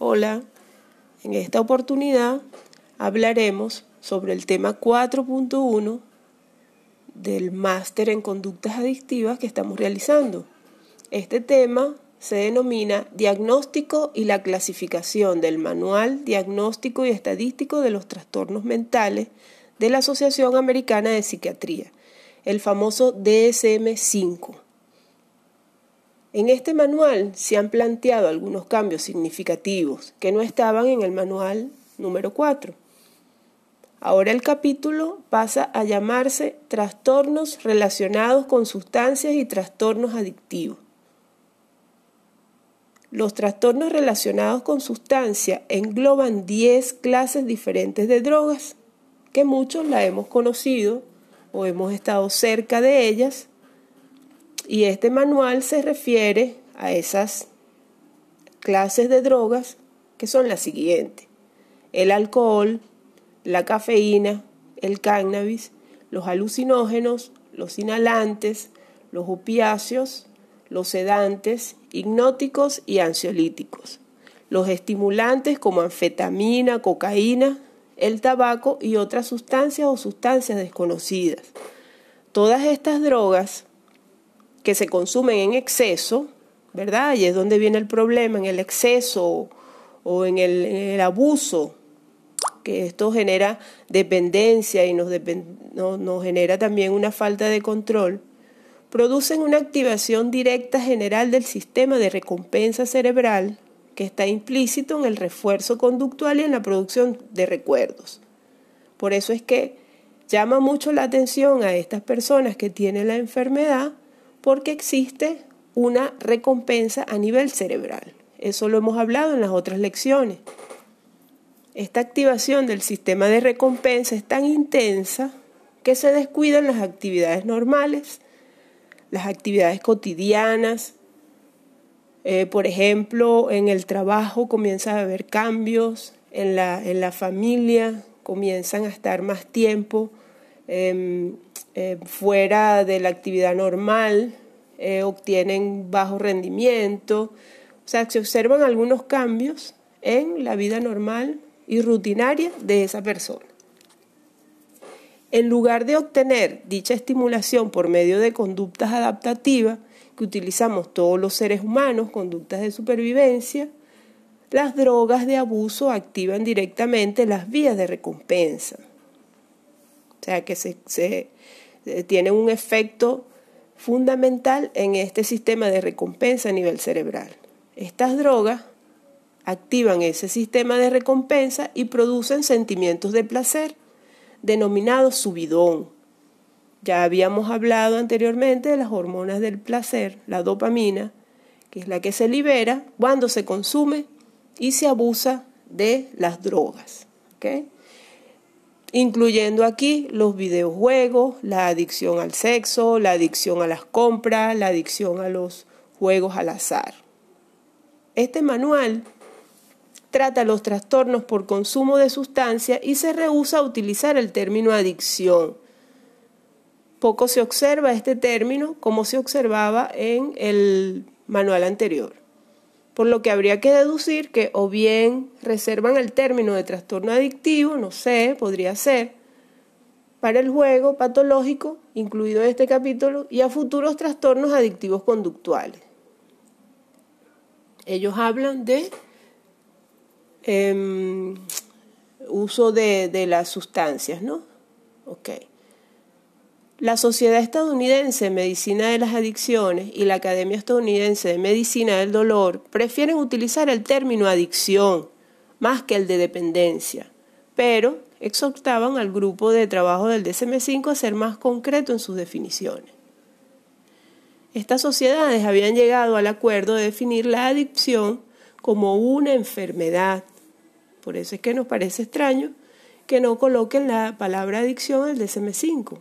Hola, en esta oportunidad hablaremos sobre el tema 4.1 del máster en conductas adictivas que estamos realizando. Este tema se denomina Diagnóstico y la clasificación del Manual Diagnóstico y Estadístico de los Trastornos Mentales de la Asociación Americana de Psiquiatría, el famoso DSM-5. En este manual se han planteado algunos cambios significativos que no estaban en el manual número 4. Ahora el capítulo pasa a llamarse Trastornos relacionados con sustancias y trastornos adictivos. Los trastornos relacionados con sustancias engloban 10 clases diferentes de drogas, que muchos la hemos conocido o hemos estado cerca de ellas, y este manual se refiere a esas clases de drogas que son las siguientes. El alcohol, la cafeína, el cannabis, los alucinógenos, los inhalantes, los opiáceos, los sedantes, hipnóticos y ansiolíticos, los estimulantes como anfetamina, cocaína, el tabaco y otras sustancias o sustancias desconocidas. Todas estas drogas que se consumen en exceso, ¿verdad? Y es donde viene el problema, en el exceso o en el, abuso, que esto genera dependencia y nos, nos genera también una falta de control producen una activación directa general del sistema de recompensa cerebral que está implícito en el refuerzo conductual y en la producción de recuerdos. Por eso es que llama mucho la atención a estas personas que tienen la enfermedad porque existe una recompensa a nivel cerebral. Eso lo hemos hablado en las otras lecciones. Esta activación del sistema de recompensa es tan intensa que se descuidan las actividades normales las actividades cotidianas. Eh, por ejemplo, en el trabajo comienza a haber cambios, en la, en la familia comienzan a estar más tiempo em, eh, fuera de la actividad normal, eh, obtienen bajo rendimiento. O sea, se observan algunos cambios en la vida normal y rutinaria de esa persona. En lugar de obtener dicha estimulación por medio de conductas adaptativas que utilizamos todos los seres humanos, conductas de supervivencia, las drogas de abuso activan directamente las vías de recompensa. Sea que se, eh, tiene un efecto fundamental en este sistema de recompensa a nivel cerebral. Estas drogas activan ese sistema de recompensa y producen sentimientos de placer denominado subidón. Ya habíamos hablado anteriormente de las hormonas del placer, la dopamina, que es la que se libera cuando se consume y se abusa de las drogas. Incluyendo aquí los videojuegos, la adicción al sexo, la adicción a las compras, la adicción a los juegos al azar. Este manual trata los trastornos por consumo de sustancia y se rehúsa a utilizar el término adicción. Poco se observa este término como se observaba en el manual anterior, por lo que habría que deducir que o bien reservan el término de trastorno adictivo, no sé, podría ser, para el juego patológico incluido en este capítulo y a futuros trastornos adictivos conductuales. Ellos hablan de Em, uso de, de, las sustancias, ¿no? Ok. La Sociedad Estadounidense de Medicina de las Adicciones y la Academia Estadounidense de Medicina del Dolor prefieren utilizar el término adicción más que el de dependencia, pero exhortaban al grupo de trabajo del DSM-5 a ser más concreto en sus definiciones. Estas sociedades habían llegado al acuerdo de definir la adicción como una enfermedad por eso es que nos parece extraño que no coloquen la palabra adicción el DSM-5,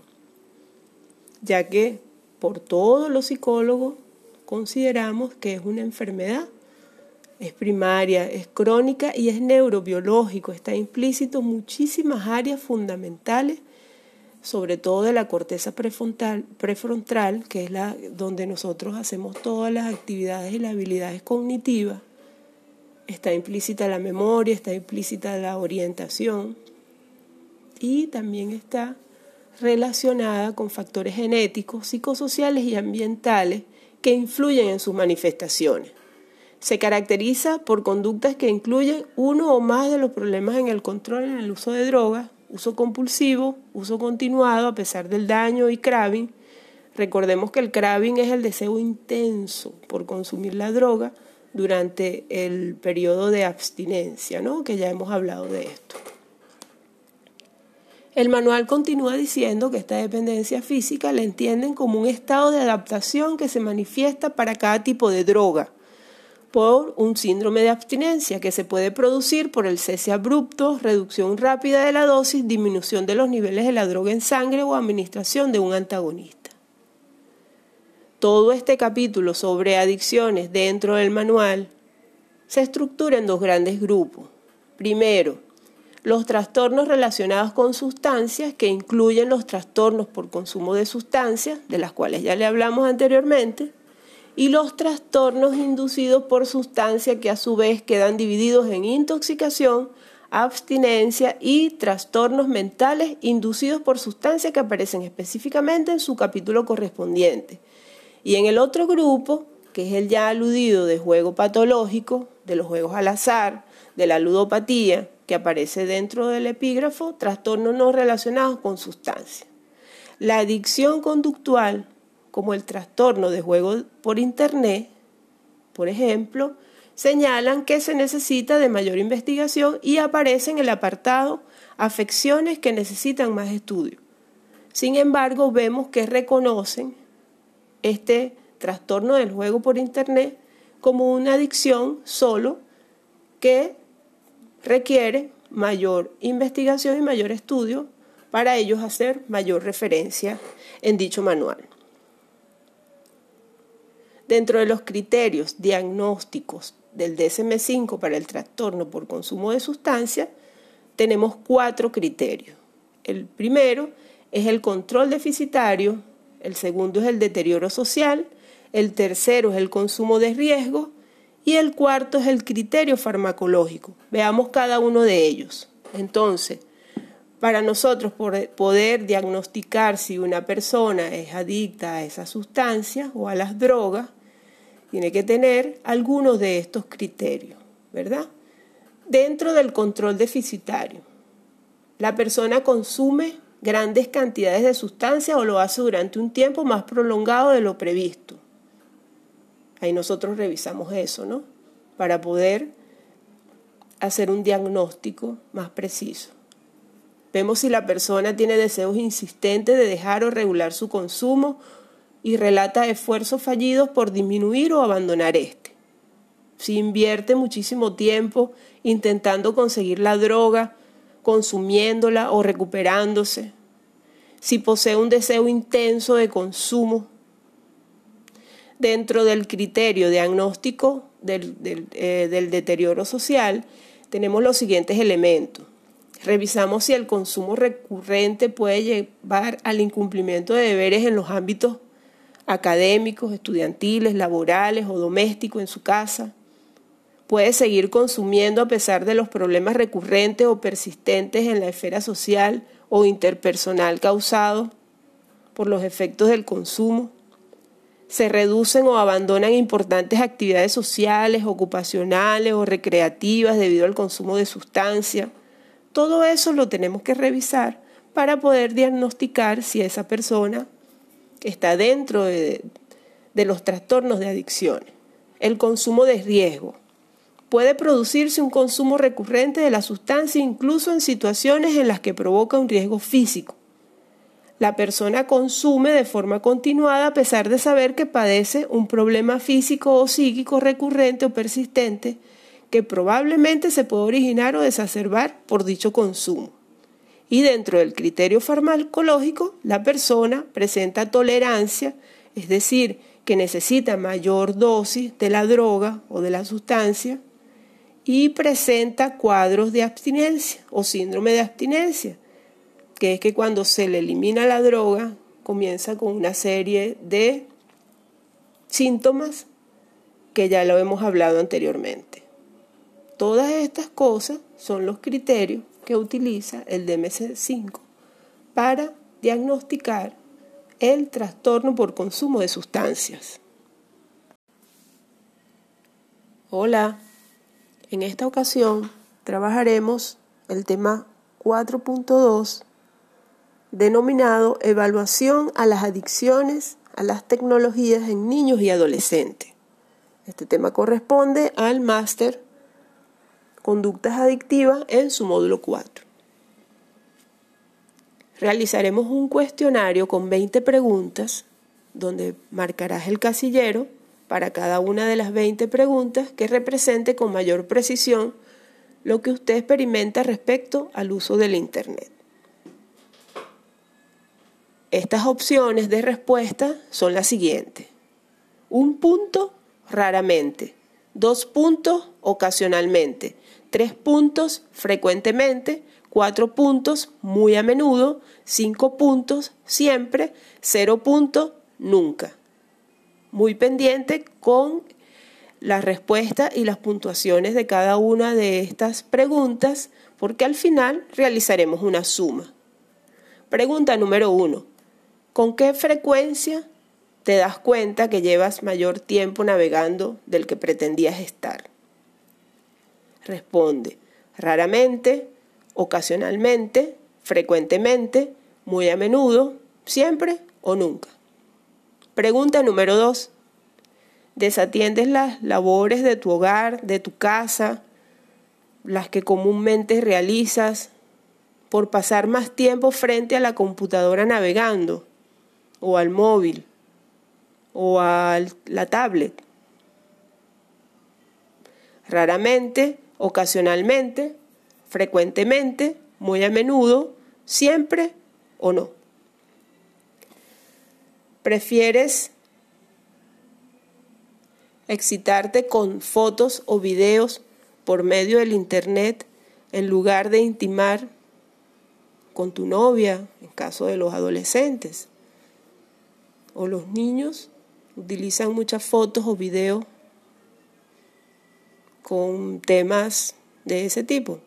ya que por todos los psicólogos consideramos que es una enfermedad, es primaria, es crónica y es neurobiológico, está implícito muchísimas áreas fundamentales, sobre todo de la corteza prefrontal, prefrontal que es la donde nosotros hacemos todas las actividades y las habilidades cognitivas. Está implícita la memoria, está implícita la orientación. Y también está relacionada con factores genéticos, psicosociales y ambientales que influyen en sus manifestaciones. Se caracteriza por conductas que incluyen uno o más de los problemas en el control en el uso de drogas, uso compulsivo, uso continuado a pesar del daño y craving. Recordemos que el craving es el deseo intenso por consumir la droga durante el periodo de abstinencia, ¿no? que ya hemos hablado de esto. El manual continúa diciendo que esta dependencia física la entienden como un estado de adaptación que se manifiesta para cada tipo de droga por un síndrome de abstinencia que se puede producir por el cese abrupto, reducción rápida de la dosis, disminución de los niveles de la droga en sangre o administración de un antagonista. Todo este capítulo sobre adicciones dentro del manual se estructura en dos grandes grupos. Primero, los trastornos relacionados con sustancias, que incluyen los trastornos por consumo de sustancias, de las cuales ya le hablamos anteriormente, y los trastornos inducidos por sustancias que a su vez quedan divididos en intoxicación, abstinencia y trastornos mentales inducidos por sustancias que aparecen específicamente en su capítulo correspondiente. Y en el otro grupo, que es el ya aludido de juego patológico, de los juegos al azar, de la ludopatía, que aparece dentro del epígrafo, trastornos no relacionados con sustancias. La adicción conductual, como el trastorno de juego por Internet, por ejemplo, señalan que se necesita de mayor investigación y aparece en el apartado afecciones que necesitan más estudio. Sin embargo, vemos que reconocen este trastorno del juego por Internet como una adicción solo que requiere mayor investigación y mayor estudio para ellos hacer mayor referencia en dicho manual. Dentro de los criterios diagnósticos del DSM5 para el trastorno por consumo de sustancias, tenemos cuatro criterios. El primero es el control deficitario, el segundo es el deterioro social, el tercero es el consumo de riesgo y el cuarto es el criterio farmacológico. Veamos cada uno de ellos. Entonces, para nosotros poder diagnosticar si una persona es adicta a esas sustancias o a las drogas, tiene que tener algunos de estos criterios, ¿verdad? Dentro del control deficitario, la persona consume grandes cantidades de sustancias o lo hace durante un tiempo más prolongado de lo previsto. Ahí nosotros revisamos eso, ¿no? Para poder hacer un diagnóstico más preciso. Vemos si la persona tiene deseos insistentes de dejar o regular su consumo y relata esfuerzos fallidos por disminuir o abandonar este. Si invierte muchísimo tiempo intentando conseguir la droga, consumiéndola o recuperándose. Si posee un deseo intenso de consumo dentro del criterio diagnóstico eh, del, deterioro social, tenemos los siguientes elementos. Revisamos si el consumo recurrente puede llevar al incumplimiento de deberes en los ámbitos académicos, estudiantiles, laborales o domésticos en su casa. Puede seguir consumiendo a pesar de los problemas recurrentes o persistentes en la esfera social o interpersonal causados por los efectos del consumo se reducen o abandonan importantes actividades sociales, ocupacionales o recreativas debido al consumo de sustancias. Todo eso lo tenemos que revisar para poder diagnosticar si esa persona está dentro de, de los trastornos de adicciones. El consumo de riesgo. Puede producirse un consumo recurrente de la sustancia incluso en situaciones en las que provoca un riesgo físico la persona consume de forma continuada a pesar de saber que padece un problema físico o psíquico recurrente o persistente que probablemente se puede originar o desacerbar por dicho consumo. Y dentro del criterio farmacológico, la persona presenta tolerancia, es decir, que necesita mayor dosis de la droga o de la sustancia, y presenta cuadros de abstinencia o síndrome de abstinencia, que es que cuando se le elimina la droga, comienza con una serie de síntomas que ya lo hemos hablado anteriormente. Todas estas cosas son los criterios que utiliza el DMC5 para diagnosticar el trastorno por consumo de sustancias. Hola, en esta ocasión trabajaremos el tema 4.2 denominado Evaluación a las adicciones a las tecnologías en niños y adolescentes. Este tema corresponde al máster Conductas Adictivas en su módulo 4. Realizaremos un cuestionario con 20 preguntas donde marcarás el casillero para cada una de las 20 preguntas que represente con mayor precisión lo que usted experimenta respecto al uso del Internet. Estas opciones de respuesta son las siguientes. Un punto raramente, dos puntos ocasionalmente, tres puntos frecuentemente, cuatro puntos muy a menudo, cinco puntos siempre, cero puntos nunca. Muy pendiente con la respuesta y las puntuaciones de cada una de estas preguntas porque al final realizaremos una suma. Pregunta número uno. ¿Con qué frecuencia te das cuenta que llevas mayor tiempo navegando del que pretendías estar? Responde, raramente, ocasionalmente, frecuentemente, muy a menudo, siempre o nunca. Pregunta número dos. ¿Desatiendes las labores de tu hogar, de tu casa, las que comúnmente realizas, por pasar más tiempo frente a la computadora navegando, o al móvil, o a la tablet? Raramente, ocasionalmente, frecuentemente, muy a menudo, siempre o no. ¿Prefieres excitarte con fotos o videos por medio del Internet en lugar de intimar con tu novia, en caso de los adolescentes? O los niños utilizan muchas fotos o videos con temas de ese tipo.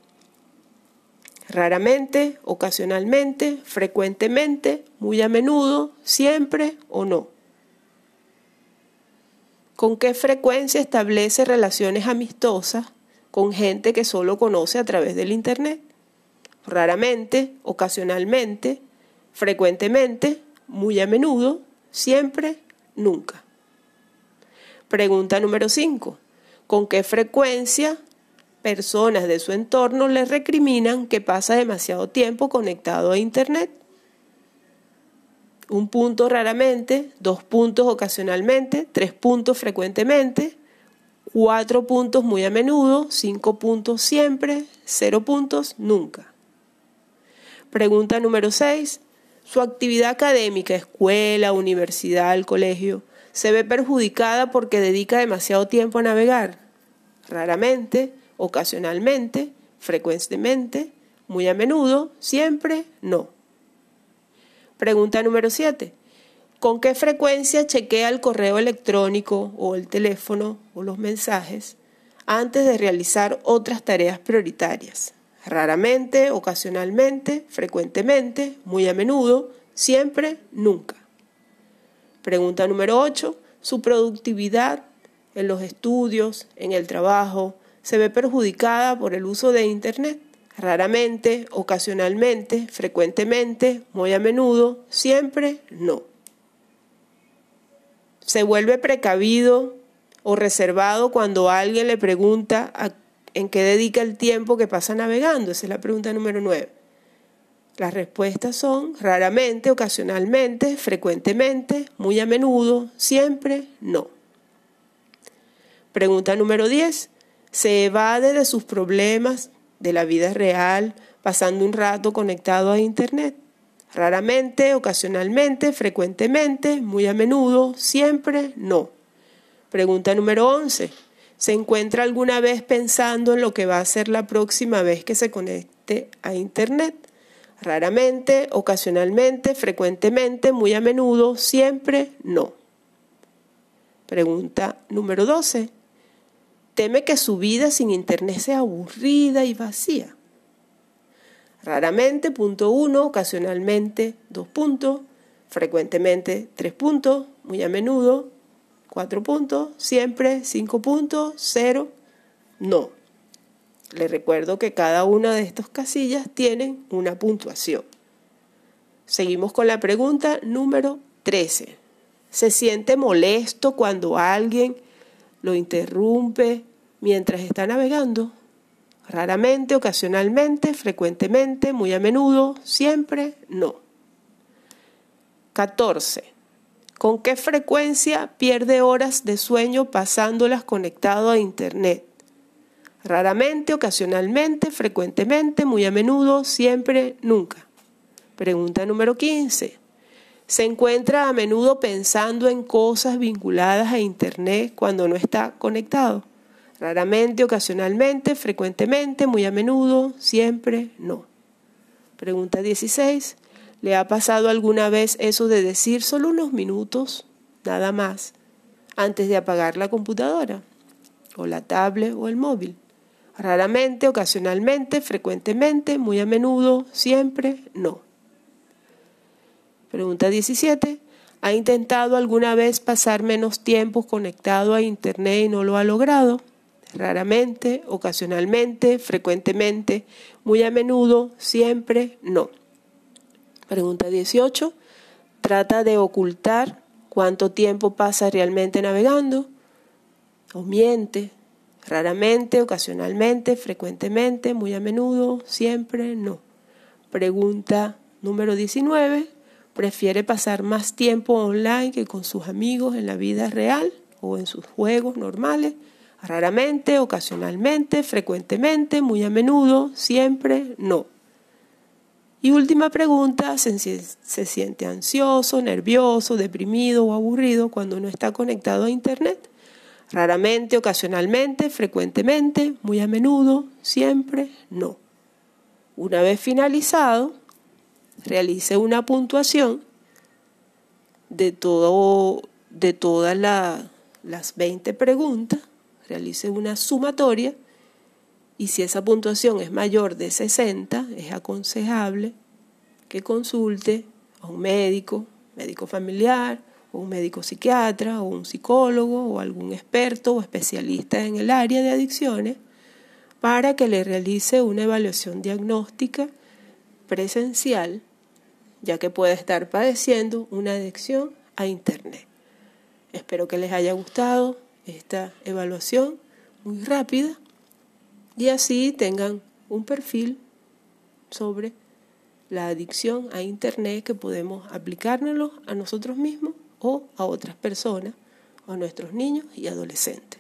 Raramente, ocasionalmente, frecuentemente, muy a menudo, siempre o no. ¿Con qué frecuencia establece relaciones amistosas con gente que solo conoce a través del Internet? Raramente, ocasionalmente, frecuentemente, muy a menudo, siempre, nunca. Pregunta número 5. ¿Con qué frecuencia personas de su entorno le recriminan que pasa demasiado tiempo conectado a Internet. Un punto raramente, dos puntos ocasionalmente, tres puntos frecuentemente, cuatro puntos muy a menudo, cinco puntos siempre, cero puntos nunca. Pregunta número seis. Su actividad académica, escuela, universidad, colegio, se ve perjudicada porque dedica demasiado tiempo a navegar. Raramente, ocasionalmente, frecuentemente, muy a menudo, siempre, no. Pregunta número 7. ¿Con qué frecuencia chequea el correo electrónico o el teléfono o los mensajes antes de realizar otras tareas prioritarias? Raramente, ocasionalmente, frecuentemente, muy a menudo, siempre, nunca. Pregunta número 8. Su productividad en los estudios, en el trabajo, se ve perjudicada por el uso de Internet, raramente, ocasionalmente, frecuentemente, muy a menudo, siempre no. Se vuelve precavido o reservado cuando alguien le pregunta en qué dedica el tiempo que pasa navegando. Esa es la pregunta número 9. Las respuestas son raramente, ocasionalmente, frecuentemente, muy a menudo, siempre, no. Pregunta número 10 se evade de sus problemas de la vida real pasando un rato conectado a Internet. Raramente, ocasionalmente, frecuentemente, muy a menudo, siempre, no. Pregunta número 11. ¿Se encuentra alguna vez pensando en lo que va a ser la próxima vez que se conecte a Internet? Raramente, ocasionalmente, frecuentemente, muy a menudo, siempre, no. Pregunta número 12 teme que su vida sin Internet sea aburrida y vacía. Raramente, punto uno, ocasionalmente, dos puntos, frecuentemente, tres puntos, muy a menudo, cuatro puntos, siempre, cinco puntos, cero, no. Le recuerdo que cada una de estas casillas tiene una puntuación. Seguimos con la pregunta número 13. ¿Se siente molesto cuando alguien lo interrumpe mientras está navegando? Raramente, ocasionalmente, frecuentemente, muy a menudo, siempre, no. 14. ¿Con qué frecuencia pierde horas de sueño pasándolas conectado a Internet? Raramente, ocasionalmente, frecuentemente, muy a menudo, siempre, nunca. Pregunta número 15. ¿Se encuentra a menudo pensando en cosas vinculadas a Internet cuando no está conectado? Raramente, ocasionalmente, frecuentemente, muy a menudo, siempre, no. Pregunta 16. ¿Le ha pasado alguna vez eso de decir solo unos minutos, nada más, antes de apagar la computadora, o la tablet o el móvil? Raramente, ocasionalmente, frecuentemente, muy a menudo, siempre, no. Pregunta 17. ¿Ha intentado alguna vez pasar menos tiempo conectado a Internet y no lo ha logrado? Raramente, ocasionalmente, frecuentemente, muy a menudo, siempre, no. Pregunta 18. ¿Trata de ocultar cuánto tiempo pasa realmente navegando? ¿O miente? Raramente, ocasionalmente, frecuentemente, muy a menudo, siempre, no. Pregunta número 19 prefiere pasar más tiempo online que con sus amigos en la vida real o en sus juegos normales, raramente, ocasionalmente, frecuentemente, muy a menudo, siempre, no. Y última pregunta, ¿se, siente ansioso, nervioso, deprimido o aburrido cuando no está conectado a Internet? Raramente, ocasionalmente, frecuentemente, muy a menudo, siempre, no. Una vez finalizado, realice una puntuación de, todo, de todas las 20 preguntas, realice una sumatoria y si esa puntuación es mayor de 60, es aconsejable que consulte a un médico, médico familiar, o un médico psiquiatra, o un psicólogo, o algún experto o especialista en el área de adicciones, para que le realice una evaluación diagnóstica presencial ya que puede estar padeciendo una adicción a Internet. Espero que les haya gustado esta evaluación muy rápida y así tengan un perfil sobre la adicción a Internet que podemos aplicárnoslo a nosotros mismos o a otras personas, a nuestros niños y adolescentes.